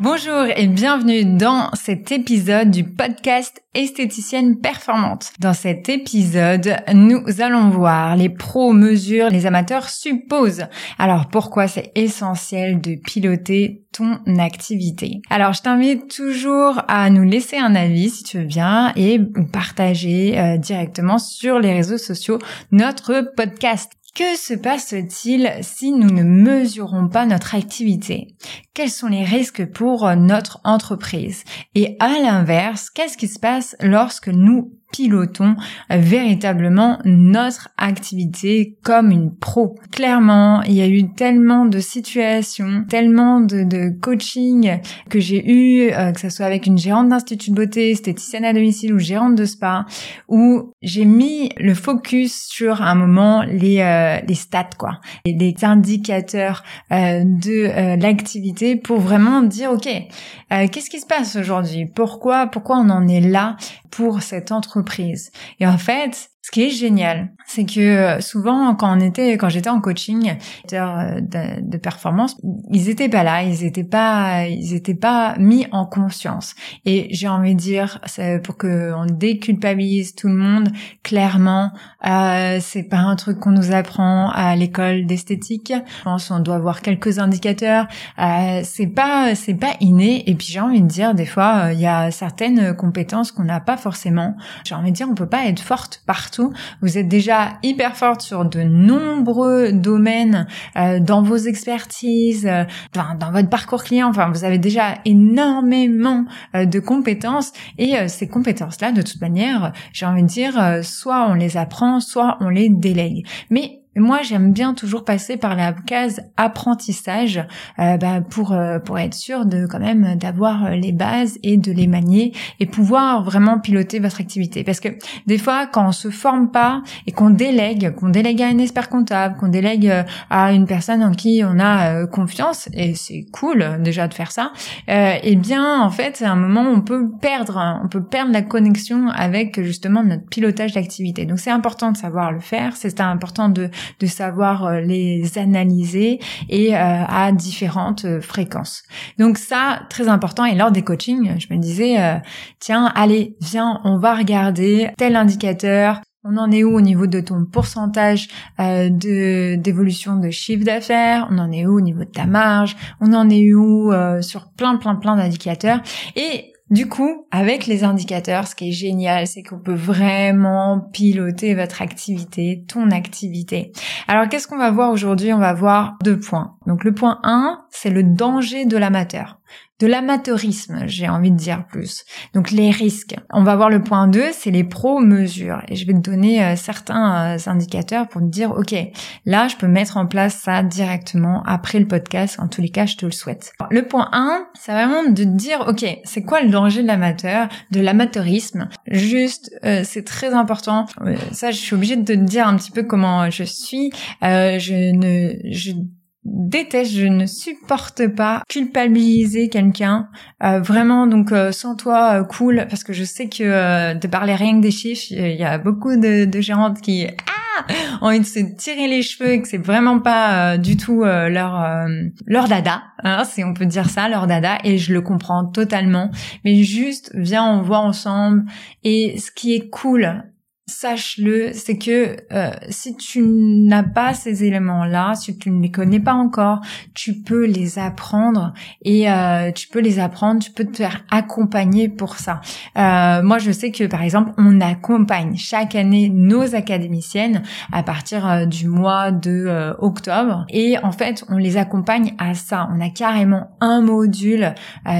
Bonjour et bienvenue dans cet épisode du podcast Esthéticienne Performante. Dans cet épisode, nous allons voir les pros mesurent, les amateurs supposent. Alors pourquoi c'est essentiel de piloter ton activité? Alors je t'invite toujours à nous laisser un avis si tu veux bien et partager euh, directement sur les réseaux sociaux notre podcast. Que se passe-t-il si nous ne mesurons pas notre activité? Quels sont les risques pour notre entreprise? Et à l'inverse, qu'est-ce qui se passe lorsque nous pilotons véritablement notre activité comme une pro. Clairement, il y a eu tellement de situations, tellement de, de coaching que j'ai eu, euh, que ce soit avec une gérante d'institut de beauté, esthéticienne à domicile ou gérante de spa, où j'ai mis le focus sur un moment les, euh, les stats, quoi, les indicateurs euh, de l'activité pour vraiment dire, ok, qu'est-ce qui se passe aujourd'hui? Pourquoi, pourquoi on en est là pour cette entreprise. Et en fait, ce qui est génial, c'est que euh, souvent quand on était, quand j'étais en coaching euh, de, de performance, ils étaient pas là, ils étaient pas, ils étaient pas mis en conscience. Et j'ai envie de dire, pour que on déculpabilise tout le monde, clairement, euh, c'est pas un truc qu'on nous apprend à l'école d'esthétique. Je pense qu'on doit avoir quelques indicateurs. Euh, c'est pas, c'est pas inné. Et puis j'ai envie de dire, des fois, euh, il y a certaines compétences qu'on n'a pas forcément. J'ai envie de dire, on peut pas être forte partout vous êtes déjà hyper forte sur de nombreux domaines euh, dans vos expertises, euh, dans, votre parcours client. Enfin, vous avez déjà énormément euh, de compétences et ces compétences-là, de toute manière, j'ai envie de dire, soit on les apprend, soit on les délègue. Mais moi, j'aime bien toujours passer par la case apprentissage euh, bah, pour euh, pour être sûr de quand même d'avoir euh, les bases et de les manier et pouvoir vraiment piloter votre activité. Parce que des fois, quand on se forme pas et qu'on délègue, qu'on délègue à un expert comptable, qu'on délègue à une personne en qui on a confiance et c'est cool déjà de faire ça, eh bien en fait, c'est un moment où on peut perdre, hein, on peut perdre la connexion avec justement notre pilotage d'activité. Donc c'est important de savoir le faire, c'est important de de savoir euh, les analyser et euh, à différentes euh, fréquences. Donc ça, très important. Et lors des coachings, je me disais, tiens, allez, viens, on va regarder tel indicateur, on en est où au niveau de ton pourcentage de d'évolution de chiffre d'affaires? On en est où au niveau de ta marge? On en est où sur plein plein plein d'indicateurs? Et du coup, avec les indicateurs, ce qui est génial, c'est qu'on peut vraiment piloter votre activité, ton activité. Alors, qu'est-ce qu'on va voir aujourd'hui? On va voir deux points. Donc, le point 1, c'est le danger de l'amateur de l'amateurisme, j'ai envie de dire plus. Donc les risques. On va voir le point 2, c'est les pro-mesures. Et je vais te donner euh, certains euh, indicateurs pour te dire, OK, là, je peux mettre en place ça directement après le podcast. En tous les cas, je te le souhaite. Le point 1, c'est vraiment de te dire, OK, c'est quoi le danger de l'amateur, de l'amateurisme? Juste, euh, c'est très important. ça, je suis obligée de te dire un petit peu comment je suis. je ne... Je déteste, je ne supporte pas culpabiliser quelqu'un. Euh, vraiment, donc euh, sans toi, euh, cool, parce que je sais que de parler rien que des chiffres, il y a beaucoup de, de gérantes qui ah, ont envie de se tirer les cheveux et que c'est vraiment pas du tout leur leur dada, hein, si on peut dire ça, leur dada. Et je le comprends totalement. Mais juste, viens, on voit ensemble. Et ce qui est cool sache-le, c'est que euh, si tu n'as pas ces éléments-là, si tu ne les connais pas encore, tu peux les apprendre et euh, tu peux les apprendre, tu peux te faire accompagner pour ça. Euh, moi, je sais que par exemple, on accompagne chaque année nos académiciennes à partir du mois de octobre et en fait, on les accompagne à ça. On a carrément un module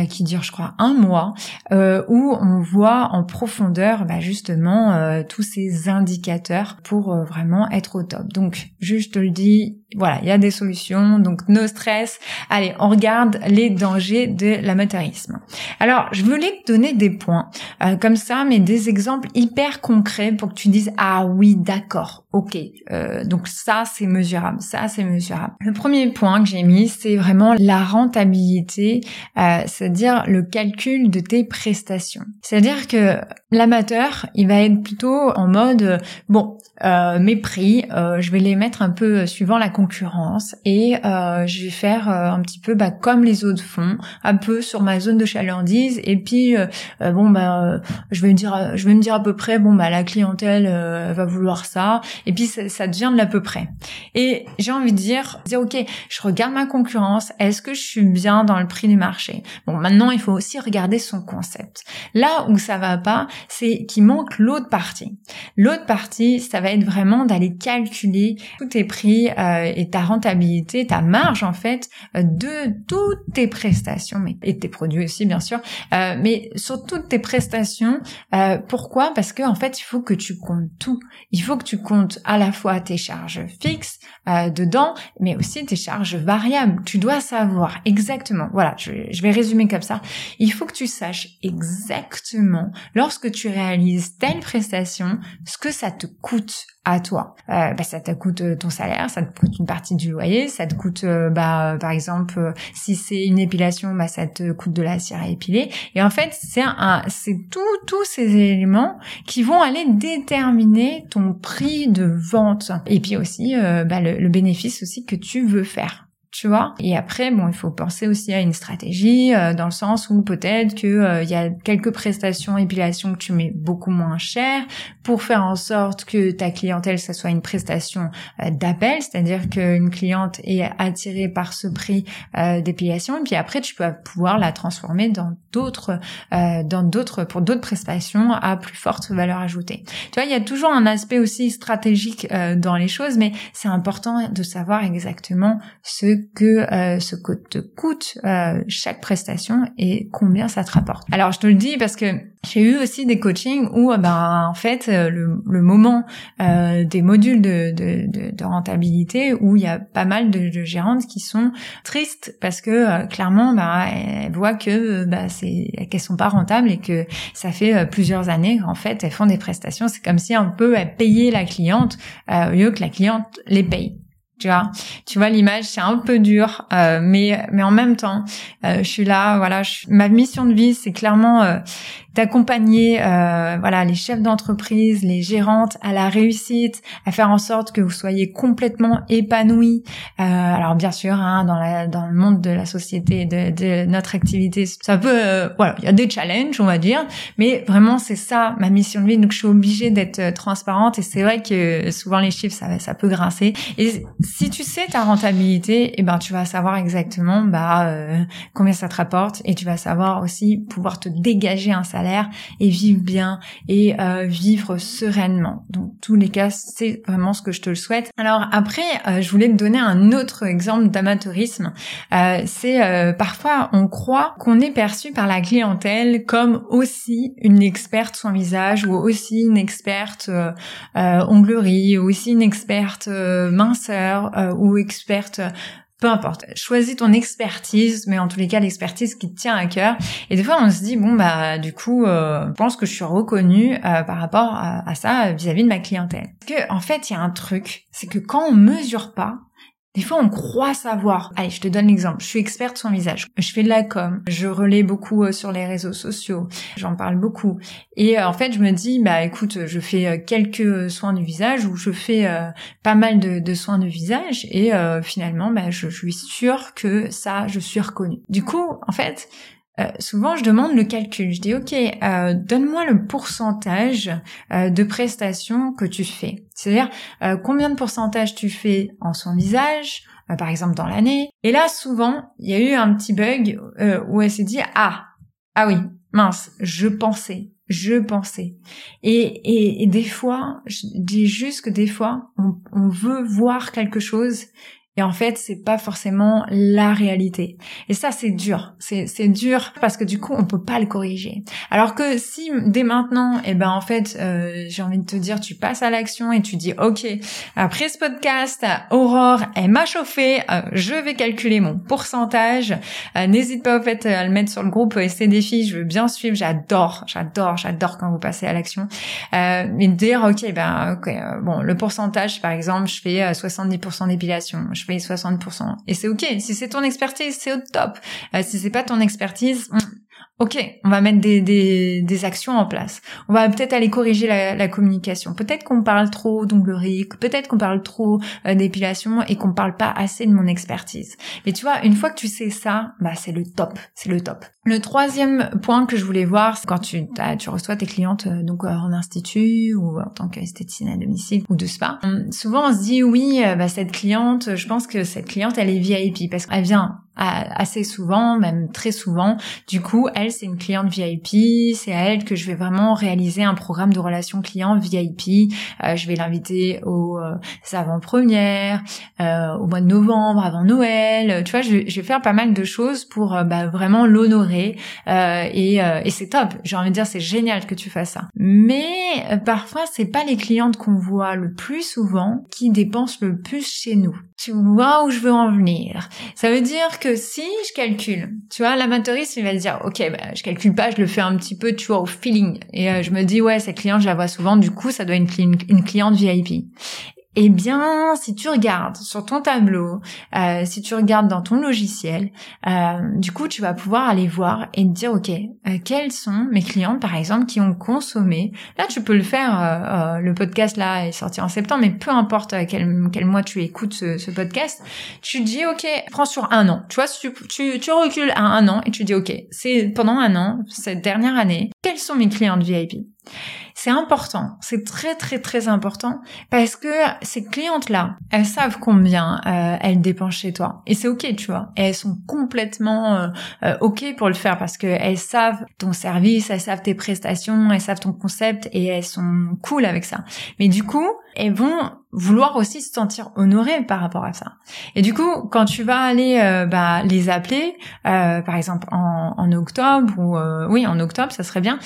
qui dure, je crois, un mois où on voit en profondeur bah, justement tous ces indicateurs pour euh, vraiment être au top. Donc, juste te le dis, voilà, il y a des solutions, donc no stress. Allez, on regarde les dangers de l'amateurisme. Alors, je voulais te donner des points euh, comme ça, mais des exemples hyper concrets pour que tu dises ah oui, d'accord, ok. Euh, donc ça, c'est mesurable, ça, c'est mesurable. Le premier point que j'ai mis, c'est vraiment la rentabilité, euh, c'est-à-dire le calcul de tes prestations. C'est-à-dire que l'amateur, il va être plutôt en mode bon, euh, mes prix, euh, je vais les mettre un peu suivant la concurrence et euh, je vais faire un petit peu bah, comme les autres font, un peu sur ma zone de chalandise et puis bon bah je vais me dire je vais me dire à peu près bon bah la clientèle va vouloir ça et puis ça, devient de l'à peu près. Et j'ai envie de dire ok je regarde ma concurrence, est-ce que je suis bien dans le prix du marché? Bon maintenant il faut aussi regarder son concept. Là où ça va pas, c'est qu'il manque l'autre partie. L'autre partie ça va être vraiment d'aller calculer tous tes prix euh, et ta rentabilité, ta marge en fait euh, de toutes tes prestations mais, et tes produits aussi bien sûr, euh, mais sur toutes tes prestations. pourquoi? Parce que en fait il faut que tu comptes tout. Il faut que tu comptes à la fois tes charges fixes dedans, mais aussi tes charges variables. Tu dois savoir exactement. Voilà, je, je vais résumer comme ça. Il faut que tu saches exactement lorsque tu réalises telle prestation ce que ça te coûte à toi. Euh, bah, ça te coûte euh, ton salaire, ça te coûte une partie du loyer, ça te coûte, euh, bah, par exemple, si c'est une épilation, bah, ça te coûte de la cire à épiler. Et en fait, c'est un, c'est tout, tous ces éléments qui vont aller déterminer ton prix de vente. Et puis aussi, bah, le bénéfice aussi que tu veux faire tu vois. Et après, bon, il faut penser aussi à une stratégie euh, dans le sens où peut-être que euh, il y a quelques prestations épilation que tu mets beaucoup moins cher pour faire en sorte que ta clientèle ça soit une prestation euh, d'appel, c'est-à-dire qu'une cliente est attirée par ce prix d'épilation et puis après tu peux pouvoir la transformer dans d'autres dans d'autres pour d'autres prestations à plus forte valeur ajoutée. Tu vois, il y a toujours un aspect aussi stratégique dans les choses mais c'est important de savoir exactement ce que euh, ce que te coûte euh, chaque prestation et combien ça te rapporte. Alors je te le dis parce que j'ai eu aussi des coachings où ben en fait euh, le, le moment des modules de, de, de, rentabilité où il y a pas mal de, de gérantes qui sont tristes parce que clairement ben elles voient que ben, c'est qu'elles sont pas rentables et que ça fait plusieurs années qu'en fait elles font des prestations. C'est comme si un peu elles payaient la cliente au lieu que la cliente les paye. Tu vois, tu vois l'image, c'est un peu dur, euh, mais mais en même temps, euh, je suis là, voilà, ma mission de vie, c'est clairement euh, d'accompagner euh, voilà les chefs d'entreprise, les gérantes à la réussite, à faire en sorte que vous soyez complètement épanouis. Euh, alors bien sûr, hein, dans la dans le monde de la société, de, de notre activité, ça peut euh, voilà, il y a des challenges, on va dire, mais vraiment c'est ça ma mission de vie. Donc je suis obligée d'être euh, transparente et c'est vrai que souvent les chiffres ça ça peut grincer. Et si tu sais ta rentabilité, eh ben tu vas savoir exactement bah euh, combien ça te rapporte et tu vas savoir aussi pouvoir te dégager un salaire et vivre bien et euh, vivre sereinement. Donc tous les cas, c'est vraiment ce que je te le souhaite. Alors après, euh, je voulais te donner un autre exemple d'amateurisme. Euh, c'est parfois on croit qu'on est perçu par la clientèle comme aussi une experte soin visage ou aussi une experte onglerie ou aussi une experte minceur ou experte peu importe, choisis ton expertise, mais en tous les cas l'expertise qui te tient à cœur. Et des fois on se dit bon bah du coup, euh, je pense que je suis reconnue euh, par rapport à, ça vis-à-vis de ma clientèle. Parce que en fait il y a un truc, c'est que quand on mesure pas, des fois, on croit savoir. Allez, je te donne l'exemple. Je suis experte sur visage. Je fais de la com. Je relais beaucoup euh, sur les réseaux sociaux. J'en parle beaucoup. Et euh, en fait, je me dis, bah écoute, je fais euh, quelques soins du visage ou je fais pas mal de, soins de visage et finalement, bah, je suis sûre que ça, je suis reconnue. Du coup, en fait, euh, souvent, je demande le calcul. Je dis, OK, euh, donne-moi le pourcentage euh, de prestations que tu fais. C'est-à-dire, combien de pourcentage tu fais en son visage, par exemple dans l'année. Et là, souvent, il y a eu un petit bug où elle s'est dit, ah, ah oui, mince, je pensais, je pensais. Et, et, des fois, je dis juste que des fois, on, on veut voir quelque chose Et en fait, c'est pas forcément la réalité. Et ça, c'est dur. C'est, dur parce que du coup, on peut pas le corriger. Alors que si dès maintenant, eh ben en fait, euh, j'ai envie de te dire, tu passes à l'action et tu dis, ok, après ce podcast, Aurore, elle m'a chauffé, euh, je vais calculer mon pourcentage. Euh, n'hésite pas au fait à le mettre sur le groupe ST Défis. Je veux bien suivre. J'adore, j'adore, j'adore quand vous passez à l'action. Euh, mais dire, ok, ben ok, bon, le pourcentage, par exemple, je fais 70% d'épilation, fais 60%. Et c'est ok. Si c'est ton expertise, c'est au top. si c'est pas ton expertise, hmm, Ok, on va mettre des, des, des, actions en place. On va peut-être aller corriger la, la communication. Peut-être qu'on parle trop d'onglerique, peut-être qu'on parle trop euh, d'épilation et qu'on parle pas assez de mon expertise. Mais tu vois, une fois que tu sais ça, bah c'est le top, c'est le top. Le troisième point que je voulais voir, c'est quand tu, tu reçois tes clientes euh, donc euh, en institut ou en tant qu'esthéticienne à domicile ou de spa. Souvent on se dit oui, bah cette cliente, je pense que cette cliente elle est VIP parce qu'elle vient assez souvent, même très souvent. Du coup, elle, c'est une cliente VIP, c'est à elle que je vais vraiment réaliser un programme de relation client VIP. Euh, je vais l'inviter aux euh, avant-premières, euh, au mois de novembre, avant Noël. Tu vois, je, je vais faire pas mal de choses pour euh, bah, vraiment l'honorer. et, et c'est top. J'ai envie de dire, c'est génial que tu fasses ça. Mais parfois, c'est pas les clientes qu'on voit le plus souvent qui dépensent le plus chez nous. Tu vois où je veux en venir. Ça veut dire que si je calcule, tu vois, l'amateuriste, il va se dire, ok, bah, je calcule pas, je le fais un petit peu, tu vois, au feeling. Et euh, je me dis, ouais, cette cliente, je la vois souvent, du coup, ça doit être une, une cliente VIP. Eh bien, si tu regardes sur ton tableau, euh, si tu regardes dans ton logiciel, euh, du coup, tu vas pouvoir aller voir et te dire, ok, euh, quelles sont mes clientes, par exemple, qui ont consommé. Là, tu peux le faire. Le podcast là est sorti en septembre, mais peu importe quel, mois tu écoutes ce, podcast, tu dis, ok, prends sur un an. Tu vois, tu, tu, tu recules à un an et tu dis, ok, c'est pendant un an, cette dernière année, quelles sont mes clientes VIP c'est important, c'est très très très important parce que ces clientes-là, elles savent combien euh, elles dépensent chez toi et c'est ok, tu vois. Et elles sont complètement euh, euh, ok pour le faire parce que elles savent ton service, elles savent tes prestations, elles savent ton concept et elles sont cool avec ça. Mais du coup, elles vont vouloir aussi se sentir honorées par rapport à ça. Et du coup, quand tu vas aller euh, bah, les appeler, euh, par exemple en, en octobre ou euh, oui en octobre, ça serait bien.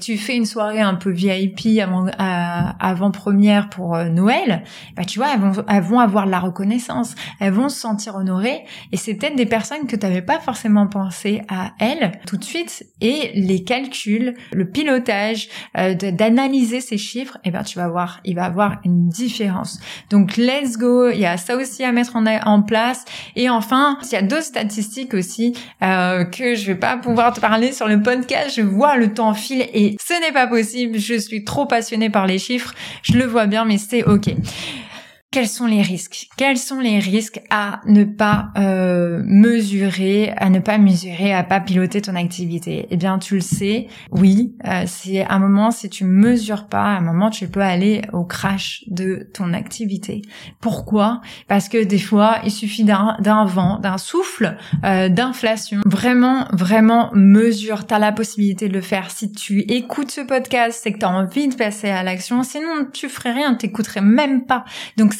tu fais une soirée un peu VIP avant avant première pour Noël, bah tu vois, elles vont elles vont avoir la reconnaissance, elles vont se sentir honorées et c'est peut-être des personnes que tu n'avais pas forcément pensé à elles tout de suite et les calculs, le pilotage, d'analyser ces chiffres, et eh ben tu vas voir, il va avoir une différence. Donc let's go, il y a ça aussi à mettre en, place. Et enfin, il y a d'autres statistiques aussi euh, que je vais pas pouvoir te parler sur le podcast. Je vois le temps file et ce n'est pas possible. Je suis trop passionnée par les chiffres. Je le vois bien, mais c'est ok quels sont les risques? Quels sont les risques à ne pas euh, mesurer, à ne pas mesurer, à pas piloter ton activité? Eh bien, tu le sais, oui, euh, c'est un moment si tu mesures pas, à un moment tu peux aller au crash de ton activité. Pourquoi? Parce que des fois, il suffit d'un vent, d'un souffle, euh, d'inflation. Vraiment, vraiment mesure. T'as la possibilité de le faire. Si tu écoutes ce podcast, c'est que t'as envie de passer à l'action. Sinon, tu ferais rien, t'écouterais même pas.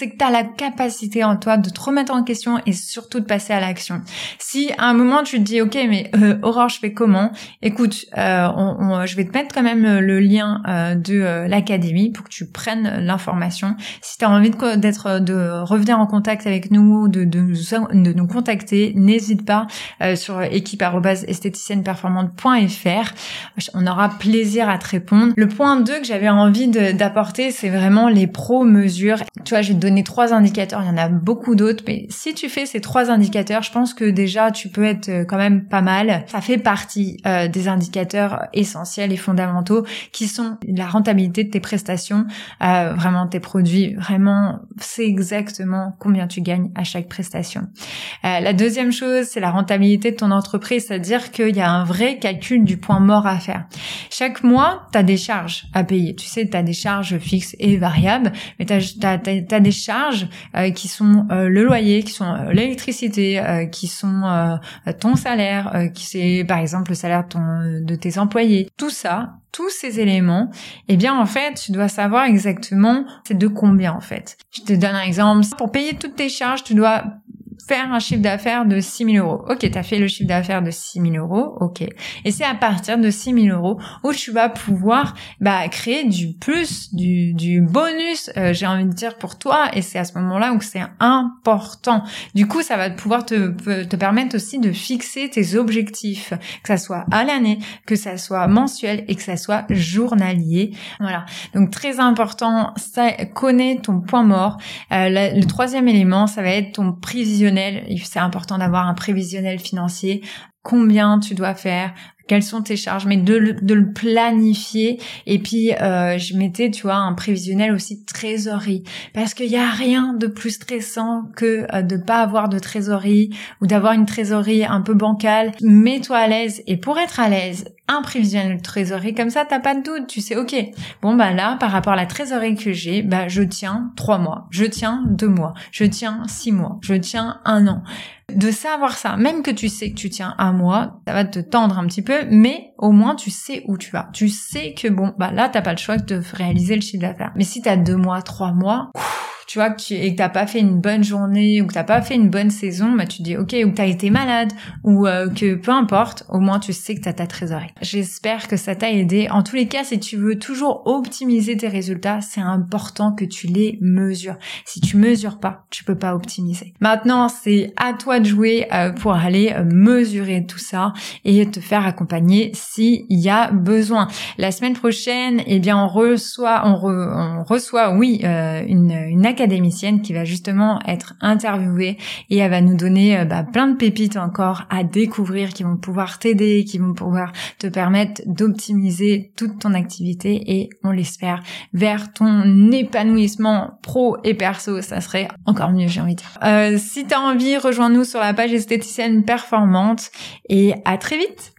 C'est que tu as la capacité en toi de te remettre en question et surtout de passer à l'action. Si à un moment tu te dis ok mais euh, Aurore je fais comment? Écoute, euh, on, je vais te mettre quand même le lien euh, de euh, l'académie pour que tu prennes l'information. Si tu as envie d'être de revenir en contact avec nous, de, de, nous contacter, n'hésite pas sur équipe@esthéticienneperformante.fr. On aura plaisir à te répondre. Le point 2 que j'avais envie d'apporter, c'est vraiment les pro mesures. Tu vois, je vais trois indicateurs, il y en a beaucoup d'autres, mais si tu fais ces trois indicateurs, je pense que déjà tu peux être euh, quand même pas mal. Ça fait partie euh, des indicateurs essentiels et fondamentaux qui sont la rentabilité de tes prestations, euh, vraiment tes produits, vraiment c'est exactement combien tu gagnes à chaque prestation. la deuxième chose, c'est la rentabilité de ton entreprise, c'est-à-dire qu'il y a un vrai calcul du point mort à faire. Chaque mois, tu as des charges à payer. Tu sais, tu as des charges fixes et variables, mais tu as, des charges euh, qui sont euh, le loyer, qui sont euh, l'électricité, qui sont ton salaire, qui c'est par exemple le salaire de, de tes employés. Tout ça, tous ces éléments, eh bien en fait, tu dois savoir exactement c'est de combien en fait. Je te donne un exemple. Pour payer toutes tes charges, tu dois faire un chiffre d'affaires de 6 000 euros. Ok, tu as fait le chiffre d'affaires de 6 000 euros, ok. Et c'est à partir de 6 000 euros où tu vas pouvoir bah, créer du plus, du, du bonus, euh, j'ai envie de dire, pour toi. Et c'est à ce moment-là où c'est important. Du coup, ça va pouvoir te, te permettre aussi de fixer tes objectifs, que ça soit à l'année, que ça soit mensuel et que ça soit journalier. Voilà. Donc très important, ça connaît ton point mort. Euh, le troisième élément, ça va être ton prévisionnel. C'est important d'avoir un prévisionnel financier. Combien tu dois faire, quelles sont tes charges, mais de le, planifier. Et puis, euh, je mettais, tu vois, un prévisionnel aussi de trésorerie. Parce qu'il n'y a rien de plus stressant que euh, de pas avoir de trésorerie ou d'avoir une trésorerie un peu bancale. Mets-toi à l'aise. Et pour être à l'aise, un prévisionnel de trésorerie, comme ça, t'as pas de doute. Tu sais, ok, bon, bah là, par rapport à la trésorerie que j'ai, bah, je tiens trois mois, je tiens deux mois, je tiens six mois, je tiens un an de savoir ça, même que tu sais que tu tiens un mois, ça va te tendre un petit peu, mais au moins tu sais où tu vas. Tu sais que bon, bah là t'as pas le choix de réaliser le chiffre d'affaires. Mais si t'as deux mois, trois mois, tu vois, que tu, et que t'as pas fait une bonne journée ou que t'as pas fait une bonne saison, bah tu dis ok, ou t'as été malade ou euh, que peu importe, au moins tu sais que t'as ta trésorerie. J'espère que ça t'a aidé. En tous les cas, si tu veux toujours optimiser tes résultats, c'est important que tu les mesures. Si tu mesures pas, tu peux pas optimiser. Maintenant, c'est à toi de jouer euh, pour aller euh, mesurer tout ça et te faire accompagner s'il y a besoin. La semaine prochaine, eh bien, on reçoit, on, on reçoit, oui, une, une académie académicienne qui va justement être interviewée et elle va nous donner euh, bah, plein de pépites encore à découvrir qui vont pouvoir t'aider, qui vont pouvoir te permettre d'optimiser toute ton activité et on l'espère vers ton épanouissement pro et perso. Ça serait encore mieux, j'ai envie de dire. Euh, si t'as envie, rejoins-nous sur la page esthéticienne performante et à très vite.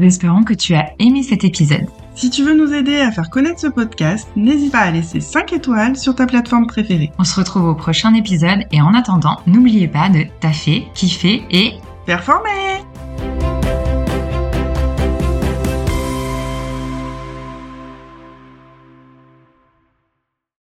Espérons que tu as aimé cet épisode. Si tu veux nous aider à faire connaître ce podcast, n'hésite pas à laisser 5 étoiles sur ta plateforme préférée. On se retrouve au prochain épisode et en attendant, n'oubliez pas de taffer, kiffer et performer